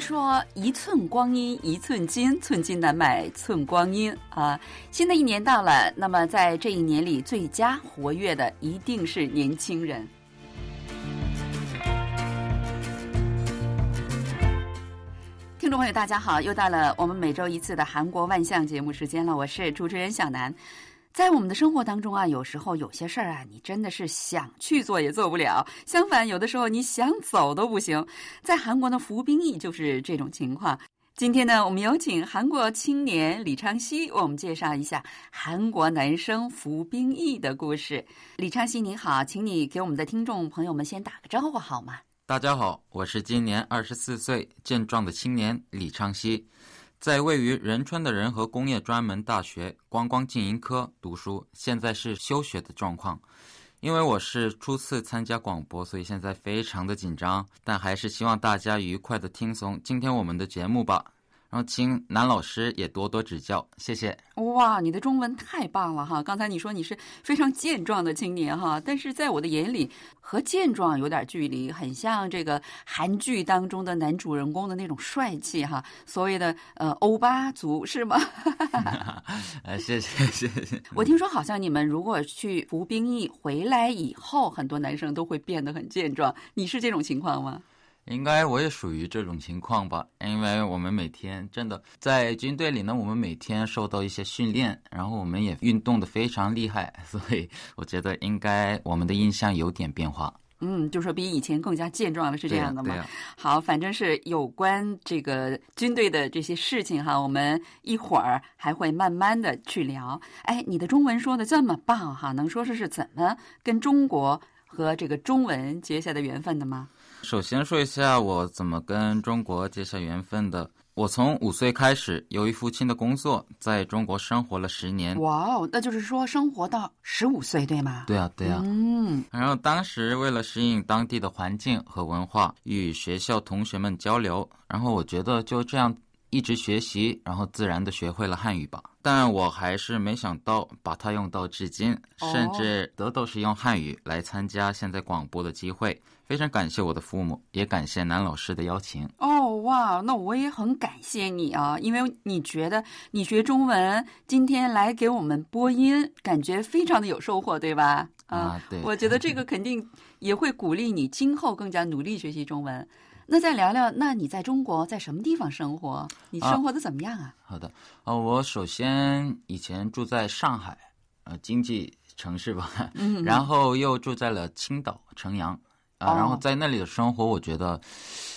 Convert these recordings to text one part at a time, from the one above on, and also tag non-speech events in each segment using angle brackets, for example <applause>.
说一寸光阴一寸金，寸金难买寸光阴啊！新的一年到了，那么在这一年里，最佳活跃的一定是年轻人。听众朋友，大家好，又到了我们每周一次的韩国万象节目时间了，我是主持人小南。在我们的生活当中啊，有时候有些事儿啊，你真的是想去做也做不了；相反，有的时候你想走都不行。在韩国的服兵役就是这种情况。今天呢，我们有请韩国青年李昌熙为我们介绍一下韩国男生服兵役的故事。李昌熙，你好，请你给我们的听众朋友们先打个招呼好吗？大家好，我是今年二十四岁健壮的青年李昌熙，在位于仁川的仁和工业专门大学观光经营科读书，现在是休学的状况。因为我是初次参加广播，所以现在非常的紧张，但还是希望大家愉快的听从今天我们的节目吧。然后，请男老师也多多指教，谢谢。哇，你的中文太棒了哈！刚才你说你是非常健壮的青年哈，但是在我的眼里，和健壮有点距离，很像这个韩剧当中的男主人公的那种帅气哈，所谓的呃欧巴族是吗？<laughs> 呃，谢谢谢谢。我听说好像你们如果去服兵役回来以后，很多男生都会变得很健壮，你是这种情况吗？应该我也属于这种情况吧，因为我们每天真的在军队里呢，我们每天受到一些训练，然后我们也运动的非常厉害，所以我觉得应该我们的印象有点变化。嗯，就说比以前更加健壮了，是这样的吗？好，反正是有关这个军队的这些事情哈，我们一会儿还会慢慢的去聊。哎，你的中文说的这么棒哈，能说说是怎么跟中国和这个中文结下的缘分的吗？首先说一下我怎么跟中国结下缘分的。我从五岁开始，由于父亲的工作，在中国生活了十年。哇哦，那就是说生活到十五岁，对吗？对啊，对啊。嗯。然后当时为了适应当地的环境和文化，与学校同学们交流，然后我觉得就这样一直学习，然后自然的学会了汉语吧。但我还是没想到把它用到至今，甚至得都是用汉语来参加现在广播的机会。非常感谢我的父母，也感谢南老师的邀请。哦，哇，那我也很感谢你啊，因为你觉得你学中文今天来给我们播音，感觉非常的有收获，对吧？啊，对。我觉得这个肯定也会鼓励你今后更加努力学习中文。那再聊聊，那你在中国在什么地方生活？你生活的怎么样啊？好的，呃，我首先以前住在上海，呃，经济城市吧，嗯，然后又住在了青岛城阳。啊，然后在那里的生活，我觉得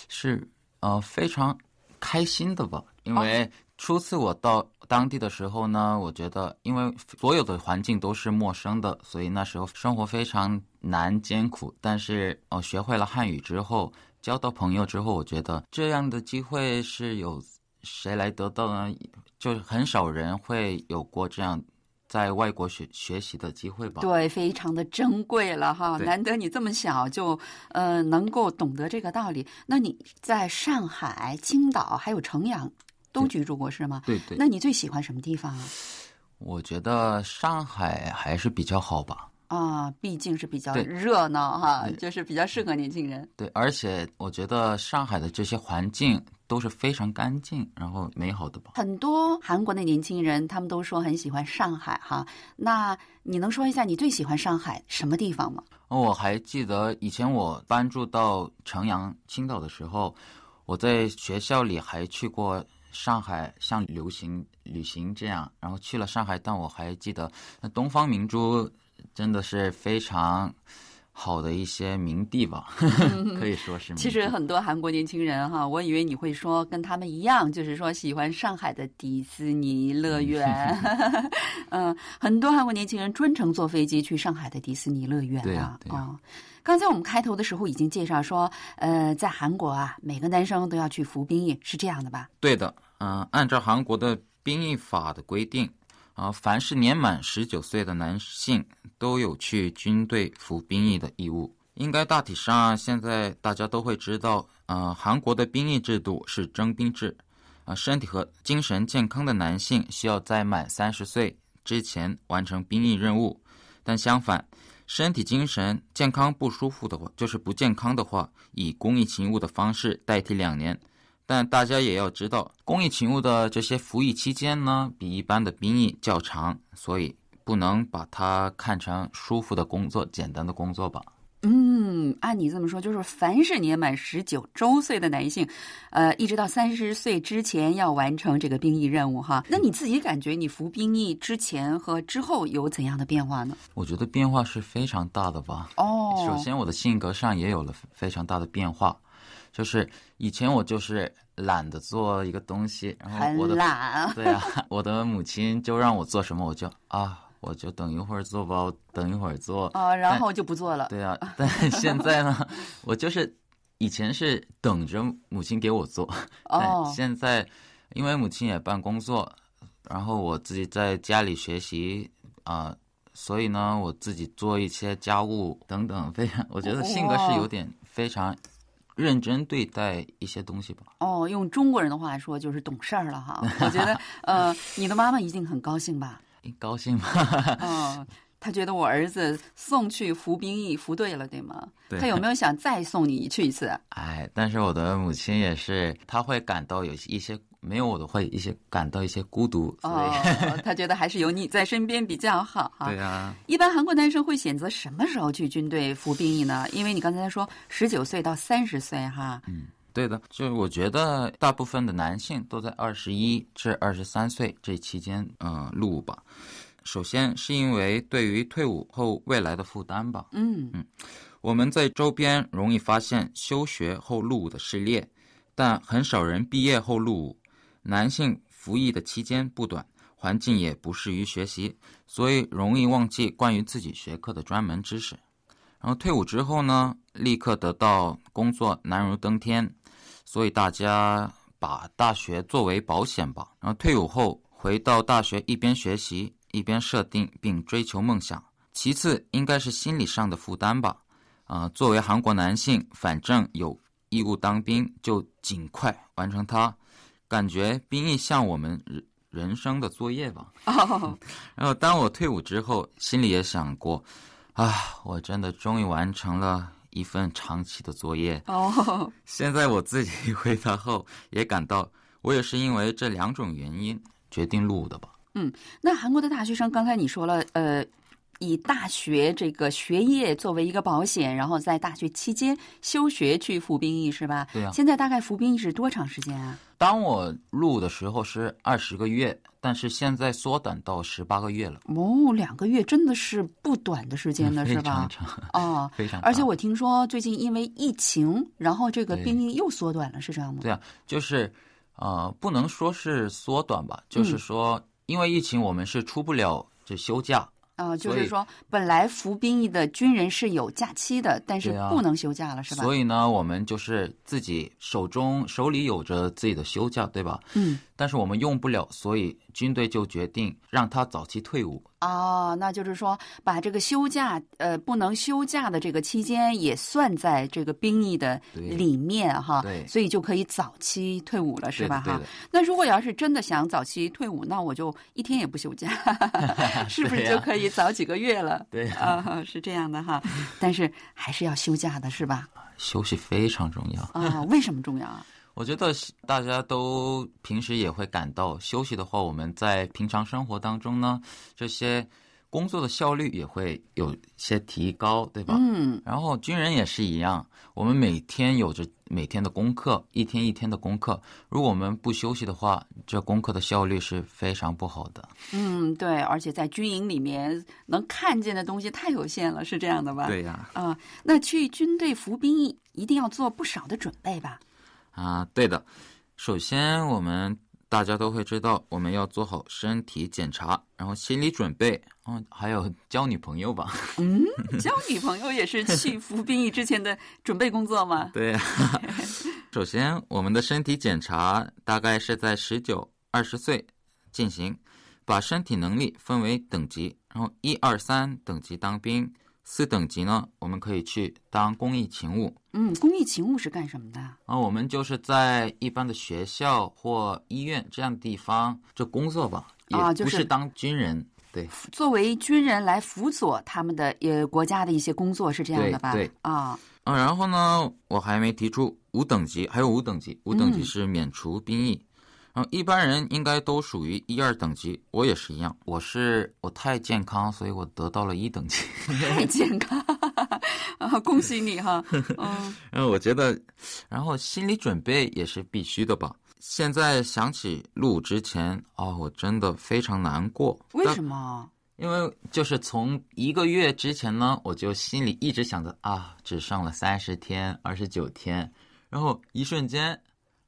是呃非常开心的吧。因为初次我到当地的时候呢，我觉得因为所有的环境都是陌生的，所以那时候生活非常难艰苦。但是哦，学会了汉语之后，交到朋友之后，我觉得这样的机会是有谁来得到呢？就是很少人会有过这样。在外国学学习的机会吧，对，非常的珍贵了哈，难得你这么小就呃能够懂得这个道理。那你在上海、青岛还有城阳都居住过是吗？对对。那你最喜欢什么地方啊？我觉得上海还是比较好吧。啊，毕竟是比较热闹哈，就是比较适合年轻人。对，而且我觉得上海的这些环境。都是非常干净，然后美好的吧。很多韩国的年轻人，他们都说很喜欢上海哈。那你能说一下你最喜欢上海什么地方吗？我还记得以前我搬住到城阳、青岛的时候，我在学校里还去过上海，像流行旅行这样，然后去了上海。但我还记得那东方明珠真的是非常。好的一些名地吧，<laughs> 可以说是。其实很多韩国年轻人哈，我以为你会说跟他们一样，就是说喜欢上海的迪士尼乐园。嗯，<laughs> 很多韩国年轻人专程坐飞机去上海的迪士尼乐园啊。啊，刚才我们开头的时候已经介绍说，呃，在韩国啊，每个男生都要去服兵役，是这样的吧？对的，嗯，按照韩国的兵役法的规定。啊，凡是年满十九岁的男性都有去军队服兵役的义务。应该大体上现在大家都会知道，呃，韩国的兵役制度是征兵制。啊，身体和精神健康的男性需要在满三十岁之前完成兵役任务。但相反，身体精神健康不舒服的话，就是不健康的话，以公益勤务的方式代替两年。但大家也要知道，公益勤务的这些服役期间呢，比一般的兵役较长，所以不能把它看成舒服的工作、简单的工作吧。嗯，按你这么说，就是凡是年满十九周岁的男性，呃，一直到三十岁之前要完成这个兵役任务哈。那你自己感觉你服兵役之前和之后有怎样的变化呢？我觉得变化是非常大的吧。哦，首先我的性格上也有了非常大的变化，就是以前我就是懒得做一个东西，然后我的懒。对啊，<laughs> 我的母亲就让我做什么我就啊。我就等一会儿做吧，我等一会儿做哦，然后就不做了。对啊，但现在呢，<laughs> 我就是以前是等着母亲给我做，但现在因为母亲也办工作，然后我自己在家里学习啊，所以呢，我自己做一些家务等等，非常，我觉得性格是有点非常认真对待一些东西吧。哦，用中国人的话说就是懂事儿了哈。<laughs> 我觉得呃，你的妈妈一定很高兴吧。高兴吗？嗯，他觉得我儿子送去服兵役服对了，对吗？对。他有没有想再送你去一次？哎，但是我的母亲也是，他会感到有一些没有我的会一些感到一些孤独，所以 <laughs> <laughs> 他觉得还是有你在身边比较好哈。对啊。一般韩国男生会选择什么时候去军队服兵役呢？因为你刚才说十九岁到三十岁哈。嗯。对的，就是我觉得大部分的男性都在二十一至二十三岁这期间，嗯，入伍吧。首先是因为对于退伍后未来的负担吧。嗯嗯，我们在周边容易发现休学后入伍的事例，但很少人毕业后入伍。男性服役的期间不短，环境也不适于学习，所以容易忘记关于自己学科的专门知识。然后退伍之后呢，立刻得到工作难如登天。所以大家把大学作为保险吧。然后退伍后回到大学，一边学习一边设定并追求梦想。其次应该是心理上的负担吧。啊，作为韩国男性，反正有义务当兵，就尽快完成它。感觉兵役像我们人人生的作业吧。<laughs> <laughs> 然后当我退伍之后，心里也想过，啊，我真的终于完成了。一份长期的作业哦。<laughs> 现在我自己回答后，也感到我也是因为这两种原因决定入伍的吧。嗯，那韩国的大学生，刚才你说了，呃，以大学这个学业作为一个保险，然后在大学期间休学去服兵役是吧？对啊。现在大概服兵役是多长时间啊？当我入的时候是二十个月。但是现在缩短到十八个月了哦，两个月真的是不短的时间呢，是吧？非常长 <laughs> 哦，非常。而且我听说最近因为疫情，然后这个兵役又缩短了，是这样吗？对啊，就是呃，不能说是缩短吧，就是说因为疫情，我们是出不了这休假。啊，就是说，本来服兵役的军人是有假期的，但是不能休假了，是吧？所以呢，我们就是自己手中手里有着自己的休假，对吧？嗯。但是我们用不了，所以军队就决定让他早期退伍。哦，那就是说，把这个休假，呃，不能休假的这个期间也算在这个兵役的里面哈。对。所以就可以早期退伍了，是吧？哈。那如果要是真的想早期退伍，那我就一天也不休假，<laughs> 是不是就可以早几个月了？对啊，是这样的哈。但是还是要休假的，是吧？休息非常重要啊！为什么重要啊？我觉得大家都平时也会感到休息的话，我们在平常生活当中呢，这些工作的效率也会有些提高，对吧？嗯。然后军人也是一样，我们每天有着每天的功课，一天一天的功课。如果我们不休息的话，这功课的效率是非常不好的。嗯，对，而且在军营里面能看见的东西太有限了，是这样的吧？对呀。啊，那去军队服兵役一定要做不少的准备吧？啊，对的。首先，我们大家都会知道，我们要做好身体检查，然后心理准备，嗯，还有交女朋友吧。嗯，交女朋友也是去服兵役之前的准备工作吗？<laughs> 对。首先，我们的身体检查大概是在十九、二十岁进行，把身体能力分为等级，然后一二三等级当兵。四等级呢，我们可以去当公益勤务。嗯，公益勤务是干什么的？啊，我们就是在一般的学校或医院这样的地方就工作吧。啊，就是不是当军人。对，作为军人来辅佐他们的呃国家的一些工作是这样的吧？对。啊。啊，然后呢，我还没提出，五等级，还有五等级，五等级是免除兵役。然后一般人应该都属于一二等级，我也是一样。我是我太健康，所以我得到了一等级。<laughs> 太健康啊！恭喜你哈。嗯。然 <laughs> 后我觉得，然后心理准备也是必须的吧。现在想起录之前，哦，我真的非常难过。为什么？因为就是从一个月之前呢，我就心里一直想着啊，只剩了三十天、二十九天，然后一瞬间，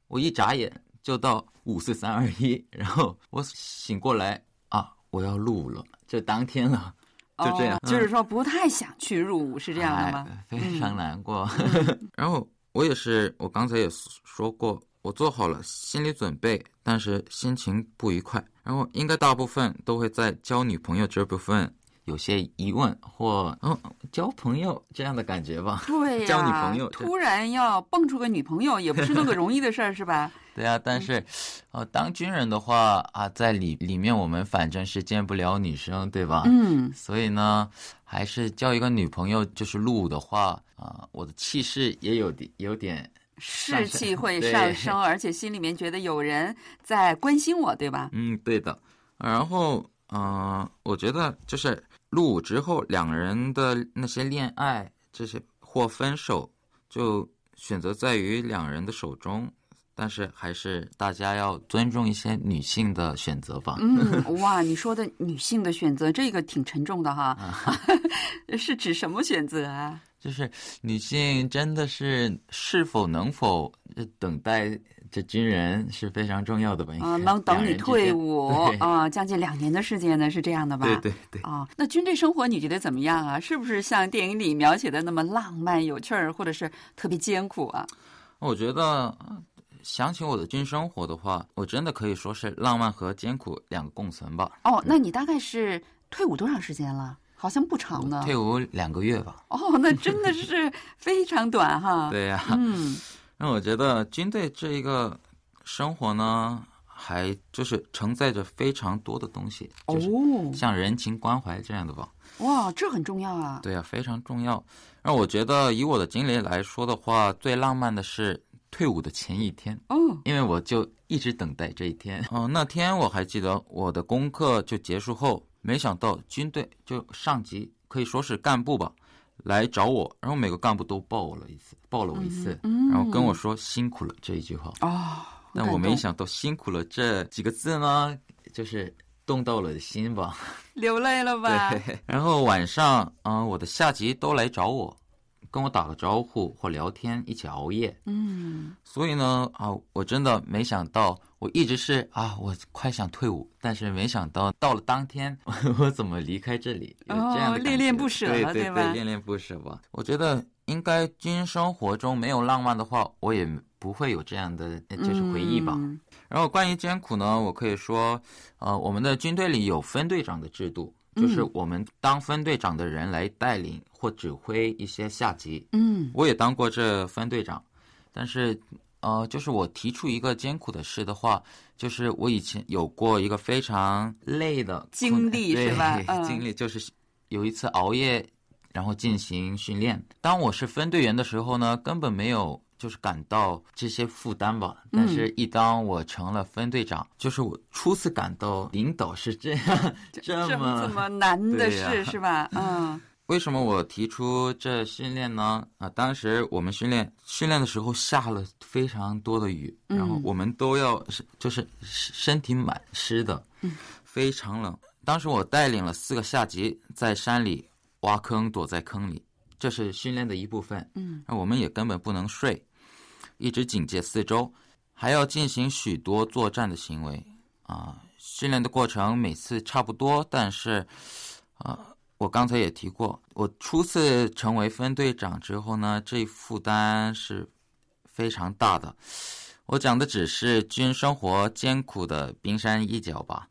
我一眨眼。就到五四三二一，<laughs> 然后我醒过来啊，我要入伍了，就当天了，就这样。就是说不太想去入伍，是这样的吗？非常难过。<laughs> 然后我也是，我刚才也说过，我做好了心理准备，但是心情不愉快。然后应该大部分都会在交女朋友这部分。有些疑问或嗯交朋友这样的感觉吧？对 <laughs> 交女朋友突然要蹦出个女朋友，也不是那么容易的事儿，是吧？对啊，但是，呃，当军人的话啊，在里里面我们反正是见不了女生，对吧？嗯。所以呢，还是交一个女朋友，就是入伍的话啊，我的气势也有点有点士气会上 <laughs> 升，而且心里面觉得有人在关心我，对吧？嗯，对的。然后，嗯，我觉得就是。入伍之后，两人的那些恋爱，这些或分手，就选择在于两人的手中。但是，还是大家要尊重一些女性的选择吧。嗯，<laughs> 哇，你说的女性的选择，这个挺沉重的哈。<laughs> 是指什么选择啊？就是女性真的是是否能否等待？这军人是非常重要的吧？啊，能等你退伍啊，将近两年的时间呢，是这样的吧？对对对。啊，那军队生活你觉得怎么样啊？是不是像电影里描写的那么浪漫有趣儿，或者是特别艰苦啊？我觉得想起我的军生活的话，我真的可以说是浪漫和艰苦两个共存吧。哦，那你大概是退伍多长时间了？好像不长呢。退伍两个月吧。哦，那真的是 <laughs> 非常短哈。对呀。嗯。那我觉得军队这一个生活呢，还就是承载着非常多的东西，就是像人情关怀这样的吧。哇，这很重要啊！对呀，非常重要。那我觉得以我的经历来说的话，最浪漫的是退伍的前一天。哦，因为我就一直等待这一天。哦，那天我还记得我的功课就结束后，没想到军队就上级可以说是干部吧。来找我，然后每个干部都抱我了一次，抱了我一次，然后跟我说辛苦了这一句话。哦，但我没想到辛苦了这几个字呢，就是动到了心吧，流泪了吧？<laughs> 对。然后晚上，嗯，我的下级都来找我。跟我打个招呼或聊天，一起熬夜。嗯，所以呢，啊，我真的没想到，我一直是啊，我快想退伍，但是没想到到了当天，<laughs> 我怎么离开这里？有这样的恋恋不舍，对对对，恋恋不舍吧。我觉得应该军生活中没有浪漫的话，我也不会有这样的就是回忆吧。然后关于艰苦呢，我可以说，呃，我们的军队里有分队长的制度。就是我们当分队长的人来带领或指挥一些下级。嗯，我也当过这分队长，但是，呃，就是我提出一个艰苦的事的话，就是我以前有过一个非常累的经历，是吧？经历就是有一次熬夜，然后进行训练。当我是分队员的时候呢，根本没有。就是感到这些负担吧，但是，一当我成了分队长，就是我初次感到领导是这样 <laughs> 这么这么难的事，是吧？<laughs> 嗯。为什么我提出这训练呢？啊，当时我们训练训练的时候下了非常多的雨，然后我们都要是就是身体满湿的，非常冷。当时我带领了四个下级在山里挖坑，躲在坑里。这是训练的一部分，嗯，那我们也根本不能睡，一直警戒四周，还要进行许多作战的行为啊。训练的过程每次差不多，但是啊，我刚才也提过，我初次成为分队长之后呢，这负担是非常大的。我讲的只是军生活艰苦的冰山一角吧，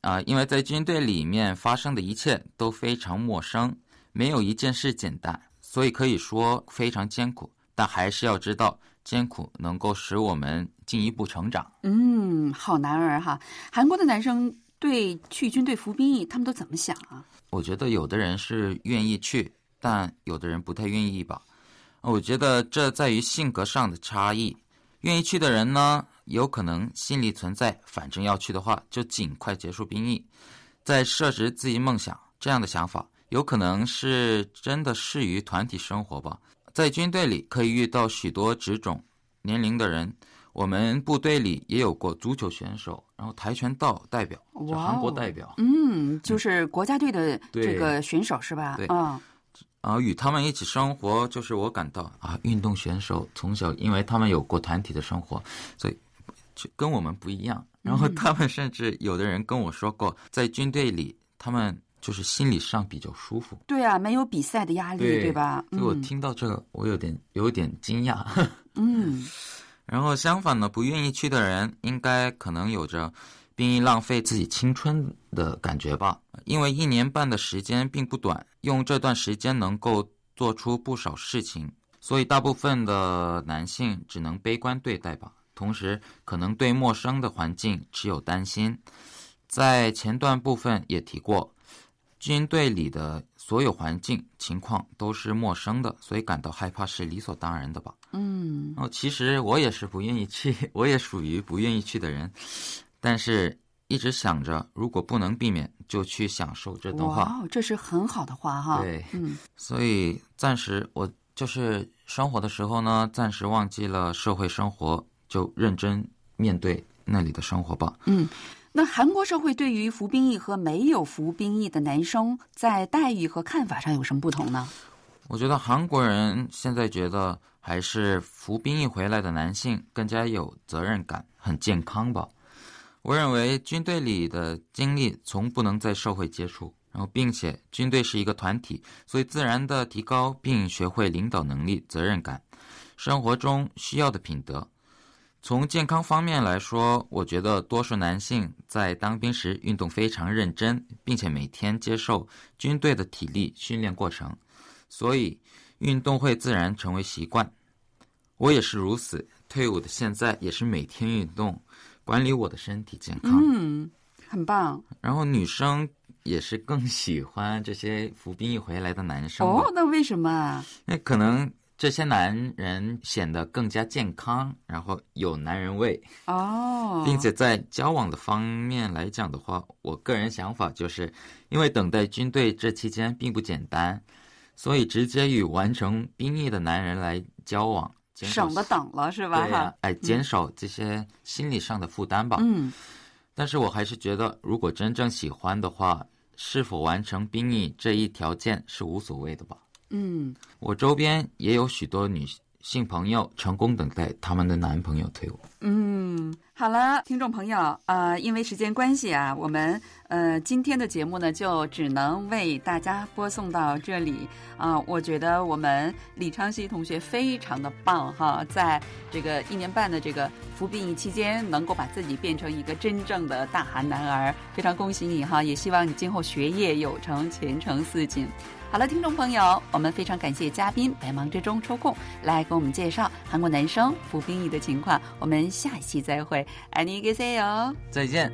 啊，因为在军队里面发生的一切都非常陌生。没有一件事简单，所以可以说非常艰苦，但还是要知道，艰苦能够使我们进一步成长。嗯，好男儿哈！韩国的男生对去军队服兵役，他们都怎么想啊？我觉得有的人是愿意去，但有的人不太愿意吧。我觉得这在于性格上的差异。愿意去的人呢，有可能心里存在，反正要去的话，就尽快结束兵役，再设置自己梦想这样的想法，有可能是真的适于团体生活吧。在军队里可以遇到许多职种、年龄的人。我们部队里也有过足球选手，然后跆拳道代表，就韩国代表。嗯，就是国家队的这个选手是吧？对啊。啊，与他们一起生活，就是我感到啊，运动选手从小，因为他们有过团体的生活，所以就跟我们不一样。然后他们甚至有的人跟我说过，在军队里，他们就是心理上比较舒服。对啊，没有比赛的压力，对吧？所以我听到这个，我有点有点惊讶。<laughs> 嗯。然后相反呢，不愿意去的人，应该可能有着兵役浪费自己青春的感觉吧？因为一年半的时间并不短，用这段时间能够做出不少事情，所以大部分的男性只能悲观对待吧。同时，可能对陌生的环境持有担心。在前段部分也提过，军队里的所有环境情况都是陌生的，所以感到害怕是理所当然的吧。嗯，哦，其实我也是不愿意去，<laughs> 我也属于不愿意去的人，但是一直想着，如果不能避免，就去享受这段话。哇，这是很好的话哈。对，嗯，所以暂时我就是生活的时候呢，暂时忘记了社会生活，就认真面对那里的生活吧。嗯，那韩国社会对于服兵役和没有服兵役的男生在待遇和看法上有什么不同呢？我觉得韩国人现在觉得。还是服兵役回来的男性更加有责任感，很健康吧？我认为军队里的经历从不能在社会接触，然后并且军队是一个团体，所以自然的提高并学会领导能力、责任感，生活中需要的品德。从健康方面来说，我觉得多数男性在当兵时运动非常认真，并且每天接受军队的体力训练过程，所以运动会自然成为习惯。我也是如此，退伍的现在也是每天运动，管理我的身体健康。嗯，很棒。然后女生也是更喜欢这些服兵役回来的男生。哦，那为什么？那可能这些男人显得更加健康，然后有男人味。哦，并且在交往的方面来讲的话，我个人想法就是，因为等待军队这期间并不简单，所以直接与完成兵役的男人来交往。省得等了是吧？哈，哎，减少这些心理上的负担吧。嗯，但是我还是觉得，如果真正喜欢的话，是否完成兵役这一条件是无所谓的吧。嗯，我周边也有许多女性朋友成功等待他们的男朋友退伍。嗯。好了，听众朋友，呃，因为时间关系啊，我们呃今天的节目呢就只能为大家播送到这里啊。我觉得我们李昌熙同学非常的棒哈，在这个一年半的这个服兵役期间，能够把自己变成一个真正的大韩男儿，非常恭喜你哈！也希望你今后学业有成，前程似锦。好了，听众朋友，我们非常感谢嘉宾百忙之中抽空来给我们介绍韩国男生服兵役的情况。我们下一期再会，爱你，给 say，再见。